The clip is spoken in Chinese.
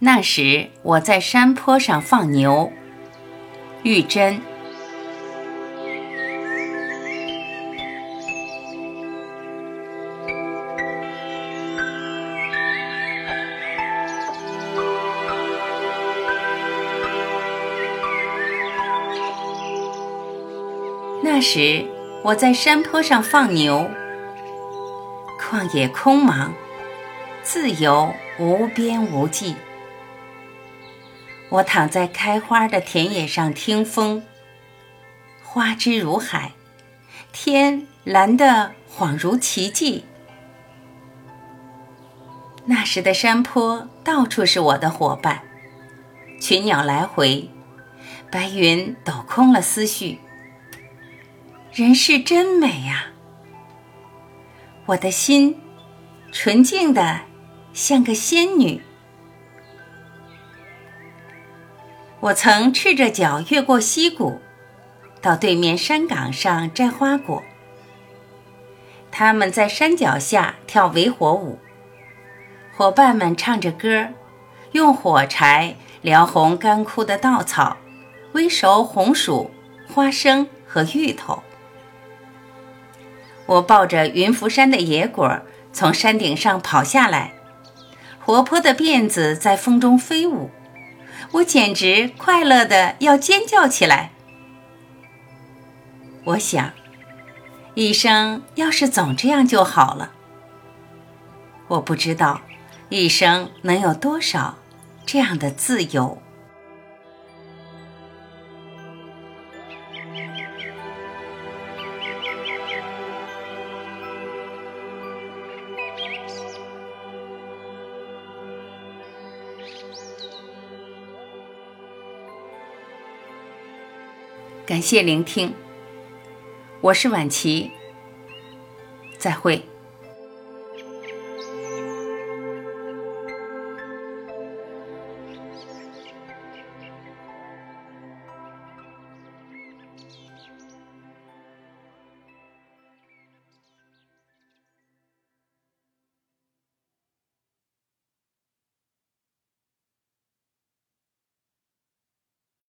那时我在山坡上放牛。玉珍。那时我在山坡上放牛，旷野空茫，自由无边无际。我躺在开花的田野上听风，花枝如海，天蓝得恍如奇迹。那时的山坡到处是我的伙伴，群鸟来回，白云抖空了思绪。人世真美呀！我的心纯净的像个仙女。我曾赤着脚越过溪谷，到对面山岗上摘花果。他们在山脚下跳围火舞，伙伴们唱着歌，用火柴燎红干枯的稻草，煨熟红薯、花生和芋头。我抱着云浮山的野果从山顶上跑下来，活泼的辫子在风中飞舞，我简直快乐的要尖叫起来。我想，一生要是总这样就好了。我不知道，一生能有多少这样的自由。感谢聆听，我是婉琪，再会。